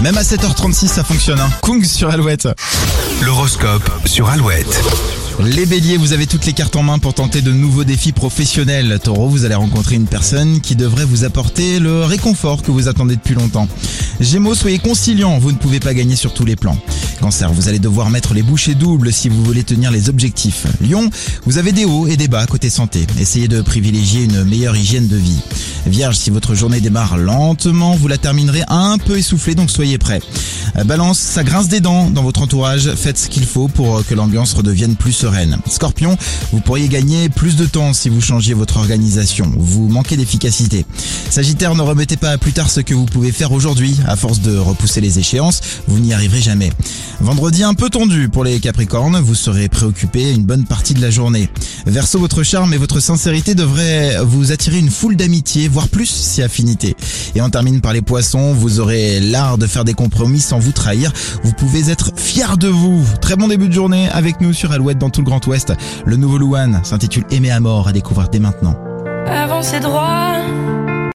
Même à 7h36, ça fonctionne. Hein. Kung sur Alouette. L'horoscope sur Alouette. Les béliers, vous avez toutes les cartes en main pour tenter de nouveaux défis professionnels. Taureau, vous allez rencontrer une personne qui devrait vous apporter le réconfort que vous attendez depuis longtemps. Gémeaux, soyez conciliants, vous ne pouvez pas gagner sur tous les plans. Cancer, vous allez devoir mettre les bouchées doubles si vous voulez tenir les objectifs. Lion, vous avez des hauts et des bas côté santé. Essayez de privilégier une meilleure hygiène de vie. Vierge, si votre journée démarre lentement, vous la terminerez un peu essoufflée, donc soyez prêts. Balance, ça grince des dents dans votre entourage, faites ce qu'il faut pour que l'ambiance redevienne plus sereine. Scorpion, vous pourriez gagner plus de temps si vous changiez votre organisation, vous manquez d'efficacité. Sagittaire, ne remettez pas plus tard ce que vous pouvez faire aujourd'hui, à force de repousser les échéances, vous n'y arriverez jamais. Vendredi un peu tendu pour les Capricornes, vous serez préoccupé une bonne partie de la journée. Verseau, votre charme et votre sincérité devraient vous attirer une foule d'amitié, voire plus si affinité. Et on termine par les poissons, vous aurez l'art de faire des compromis sans vous trahir, vous pouvez être fier de vous. Très bon début de journée avec nous sur Alouette dans tout le Grand Ouest. Le nouveau Louane s'intitule Aimer à mort à découvrir dès maintenant. Avancez droit